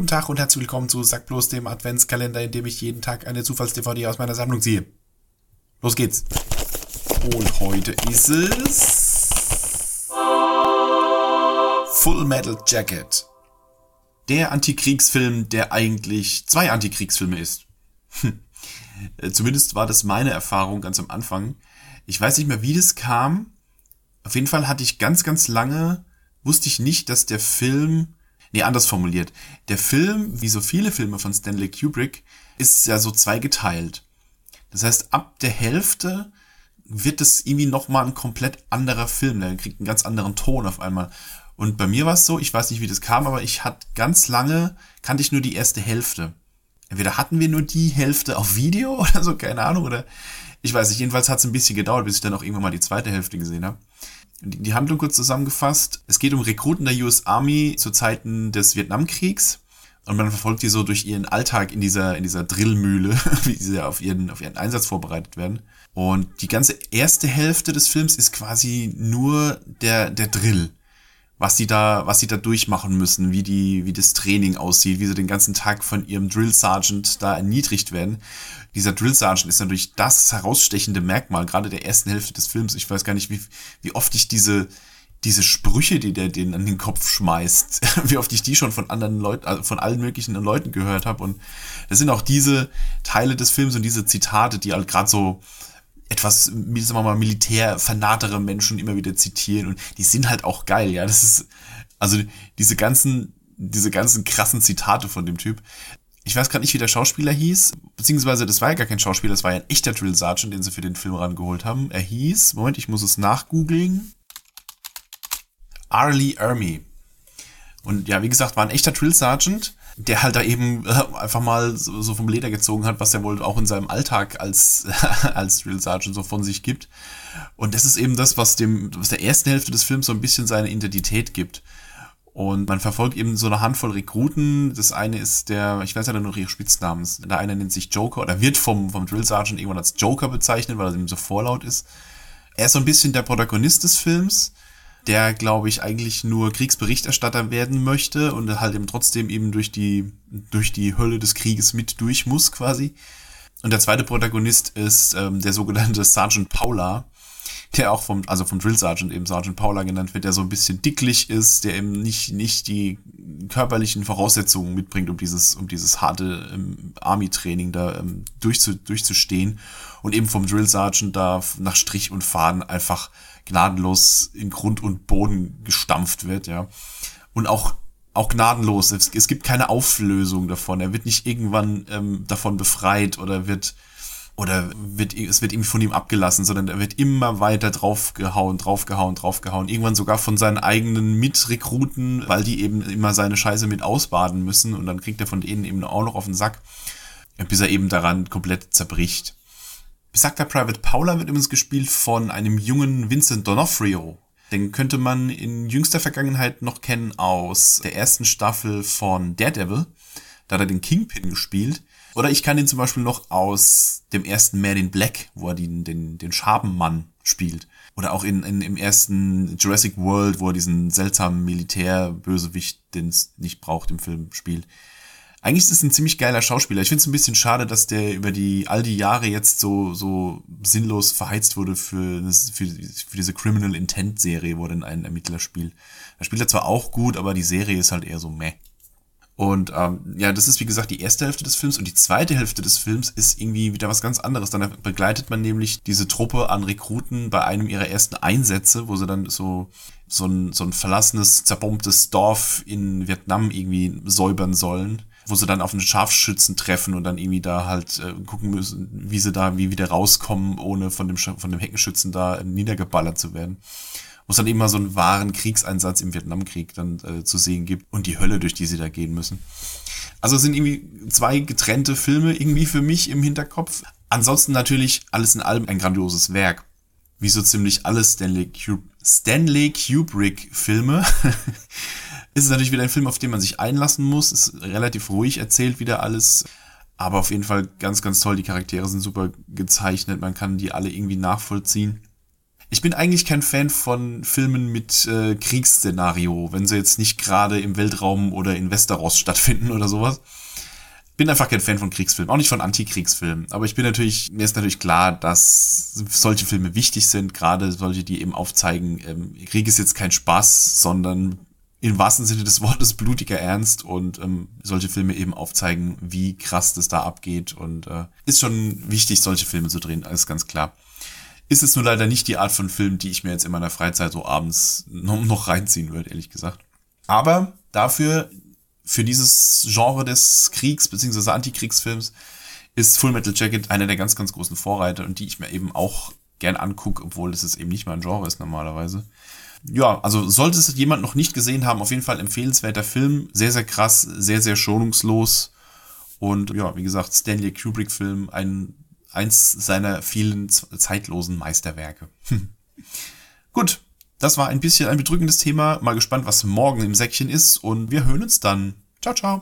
guten Tag und herzlich willkommen zu Sack bloß dem Adventskalender, in dem ich jeden Tag eine Zufalls-DVD aus meiner Sammlung ziehe. Los geht's. Und heute ist es Full Metal Jacket. Der Antikriegsfilm, der eigentlich zwei Antikriegsfilme ist. Hm. Zumindest war das meine Erfahrung ganz am Anfang. Ich weiß nicht mehr, wie das kam. Auf jeden Fall hatte ich ganz, ganz lange, wusste ich nicht, dass der Film Nee, anders formuliert. Der Film, wie so viele Filme von Stanley Kubrick, ist ja so zweigeteilt. Das heißt, ab der Hälfte wird es irgendwie nochmal ein komplett anderer Film. Der kriegt einen ganz anderen Ton auf einmal. Und bei mir war es so, ich weiß nicht, wie das kam, aber ich hatte ganz lange, kannte ich nur die erste Hälfte. Entweder hatten wir nur die Hälfte auf Video oder so, keine Ahnung, oder ich weiß nicht, jedenfalls hat es ein bisschen gedauert, bis ich dann auch irgendwann mal die zweite Hälfte gesehen habe. Die Handlung kurz zusammengefasst. Es geht um Rekruten der US Army zu Zeiten des Vietnamkriegs. Und man verfolgt die so durch ihren Alltag in dieser, in dieser Drillmühle, wie sie auf ihren, auf ihren Einsatz vorbereitet werden. Und die ganze erste Hälfte des Films ist quasi nur der, der Drill was sie da, was sie da durchmachen müssen, wie die, wie das Training aussieht, wie sie den ganzen Tag von ihrem Drill Sergeant da erniedrigt werden. Dieser Drill Sergeant ist natürlich das herausstechende Merkmal, gerade der ersten Hälfte des Films. Ich weiß gar nicht, wie, wie oft ich diese, diese Sprüche, die der denen an den Kopf schmeißt, wie oft ich die schon von anderen Leuten, also von allen möglichen Leuten gehört habe. Und das sind auch diese Teile des Films und diese Zitate, die halt gerade so, etwas, sagen wir mal, militärfanatere Menschen immer wieder zitieren und die sind halt auch geil, ja. Das ist, also diese ganzen, diese ganzen krassen Zitate von dem Typ. Ich weiß gerade nicht, wie der Schauspieler hieß, beziehungsweise das war ja gar kein Schauspieler, das war ja ein echter Drill Sergeant, den sie für den Film rangeholt haben. Er hieß, Moment, ich muss es nachgoogeln. Arlie Ermy. Und ja, wie gesagt, war ein echter Drill Sergeant der halt da eben äh, einfach mal so, so, vom Leder gezogen hat, was er wohl auch in seinem Alltag als, als Drill Sergeant so von sich gibt. Und das ist eben das, was dem, was der ersten Hälfte des Films so ein bisschen seine Identität gibt. Und man verfolgt eben so eine Handvoll Rekruten. Das eine ist der, ich weiß ja noch ihre Spitznamen. Der eine nennt sich Joker oder wird vom, vom Drill Sergeant irgendwann als Joker bezeichnet, weil er eben so vorlaut ist. Er ist so ein bisschen der Protagonist des Films der, glaube ich, eigentlich nur Kriegsberichterstatter werden möchte und halt eben trotzdem eben durch die, durch die Hölle des Krieges mit durch muss quasi. Und der zweite Protagonist ist ähm, der sogenannte Sergeant Paula, der auch vom, also vom Drill Sergeant eben Sergeant Paula genannt wird, der so ein bisschen dicklich ist, der eben nicht, nicht die körperlichen Voraussetzungen mitbringt, um dieses, um dieses harte ähm, Army-Training da ähm, durchzu, durchzustehen und eben vom Drill Sergeant da nach Strich und Faden einfach gnadenlos in Grund und Boden gestampft wird, ja. Und auch auch gnadenlos. Es, es gibt keine Auflösung davon. Er wird nicht irgendwann ähm, davon befreit oder wird oder wird es wird irgendwie von ihm abgelassen, sondern er wird immer weiter draufgehauen, draufgehauen, draufgehauen. Irgendwann sogar von seinen eigenen Mitrekruten, weil die eben immer seine Scheiße mit ausbaden müssen und dann kriegt er von denen eben auch noch auf den Sack, bis er eben daran komplett zerbricht. Besagter Private Paula wird übrigens gespielt von einem jungen Vincent D'Onofrio. Den könnte man in jüngster Vergangenheit noch kennen aus der ersten Staffel von Daredevil. Da hat er den Kingpin gespielt. Oder ich kann ihn zum Beispiel noch aus dem ersten Man in Black, wo er den, den, den Schabenmann spielt. Oder auch in, in, im ersten Jurassic World, wo er diesen seltsamen Militärbösewicht, den es nicht braucht im Film, spielt. Eigentlich ist es ein ziemlich geiler Schauspieler. Ich finde es ein bisschen schade, dass der über die all die Jahre jetzt so so sinnlos verheizt wurde für, für, für diese Criminal Intent Serie, wo er dann einen Ermittler spielt. Da spielt er zwar auch gut, aber die Serie ist halt eher so meh. Und ähm, ja, das ist wie gesagt die erste Hälfte des Films und die zweite Hälfte des Films ist irgendwie wieder was ganz anderes. Dann begleitet man nämlich diese Truppe an Rekruten bei einem ihrer ersten Einsätze, wo sie dann so so ein, so ein verlassenes, zerbombtes Dorf in Vietnam irgendwie säubern sollen wo sie dann auf einen Scharfschützen treffen und dann irgendwie da halt äh, gucken müssen, wie sie da wie wieder rauskommen, ohne von dem von dem Heckenschützen da niedergeballert zu werden. Wo es dann eben so einen wahren Kriegseinsatz im Vietnamkrieg dann äh, zu sehen gibt und die Hölle, durch die sie da gehen müssen. Also es sind irgendwie zwei getrennte Filme irgendwie für mich im Hinterkopf. Ansonsten natürlich alles in allem ein grandioses Werk. Wie so ziemlich alle Stanley, Kub Stanley Kubrick Filme. ist es natürlich wieder ein Film, auf den man sich einlassen muss. Ist relativ ruhig erzählt wieder alles. Aber auf jeden Fall ganz, ganz toll. Die Charaktere sind super gezeichnet. Man kann die alle irgendwie nachvollziehen. Ich bin eigentlich kein Fan von Filmen mit äh, Kriegsszenario, wenn sie jetzt nicht gerade im Weltraum oder in Westeros stattfinden oder sowas. Bin einfach kein Fan von Kriegsfilmen, auch nicht von Antikriegsfilmen. Aber ich bin natürlich, mir ist natürlich klar, dass solche Filme wichtig sind, gerade solche, die eben aufzeigen, ähm, Krieg ist jetzt kein Spaß, sondern im wahrsten Sinne des Wortes blutiger Ernst und ähm, solche Filme eben aufzeigen, wie krass das da abgeht. Und äh, ist schon wichtig, solche Filme zu drehen, alles ganz klar ist es nur leider nicht die Art von Film, die ich mir jetzt in meiner Freizeit so abends noch, reinziehen würde, ehrlich gesagt. Aber dafür, für dieses Genre des Kriegs- bzw. Antikriegsfilms, ist Full Metal Jacket einer der ganz, ganz großen Vorreiter und die ich mir eben auch gern angucke, obwohl es eben nicht mein Genre ist normalerweise. Ja, also sollte es jemand noch nicht gesehen haben, auf jeden Fall empfehlenswerter Film. Sehr, sehr krass, sehr, sehr schonungslos. Und ja, wie gesagt, Stanley Kubrick-Film, ein eins seiner vielen zeitlosen Meisterwerke. Gut, das war ein bisschen ein bedrückendes Thema. Mal gespannt, was morgen im Säckchen ist und wir hören uns dann. Ciao, ciao.